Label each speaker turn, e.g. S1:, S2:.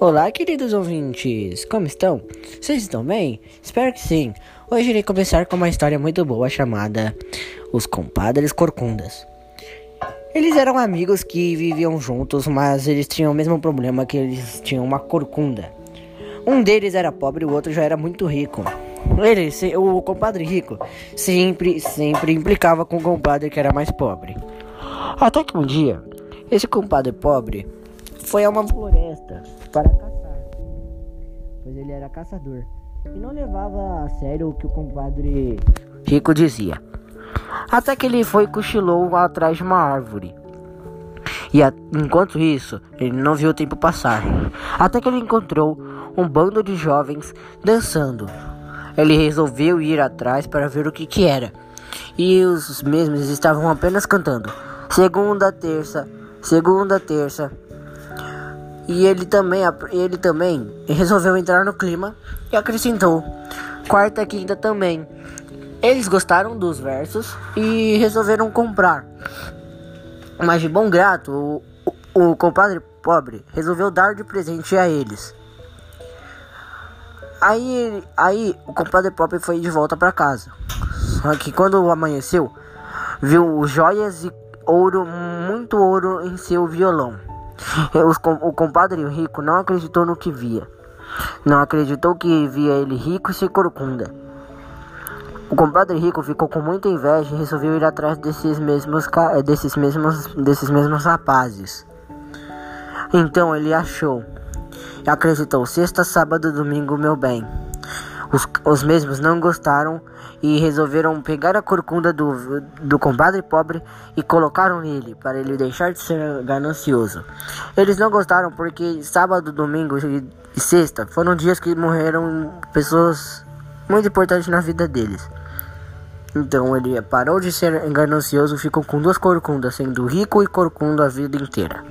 S1: Olá, queridos ouvintes! Como estão? Vocês estão bem? Espero que sim. Hoje irei começar com uma história muito boa chamada Os Compadres Corcundas. Eles eram amigos que viviam juntos, mas eles tinham o mesmo problema que eles tinham uma corcunda. Um deles era pobre e o outro já era muito rico. Ele, o compadre rico, sempre, sempre implicava com o compadre que era mais pobre. Até que um dia, esse compadre pobre foi a uma floresta para caçar, pois ele era caçador e não levava a sério o que o compadre rico dizia. Até que ele foi e cochilou atrás de uma árvore. E a, enquanto isso, ele não viu o tempo passar. Até que ele encontrou um bando de jovens dançando. Ele resolveu ir atrás para ver o que, que era. E os mesmos estavam apenas cantando. Segunda, terça, segunda, terça, e ele também, ele também resolveu entrar no clima e acrescentou quarta e quinta também. Eles gostaram dos versos e resolveram comprar. Mas de bom grato, o, o, o compadre pobre resolveu dar de presente a eles. Aí, aí o compadre pobre foi de volta para casa. Só que quando amanheceu, viu joias e ouro, muito ouro em seu violão. O compadre rico não acreditou no que via. Não acreditou que via ele rico e sem corcunda. O compadre rico ficou com muita inveja e resolveu ir atrás desses mesmos, eh, desses mesmos, desses mesmos rapazes. Então ele achou acreditou: sexta, sábado, domingo, meu bem. Os, os mesmos não gostaram e resolveram pegar a corcunda do, do compadre pobre e colocaram nele, para ele deixar de ser ganancioso. Eles não gostaram porque sábado, domingo e sexta foram dias que morreram pessoas muito importantes na vida deles. Então ele parou de ser ganancioso e ficou com duas corcundas, sendo rico e corcunda a vida inteira.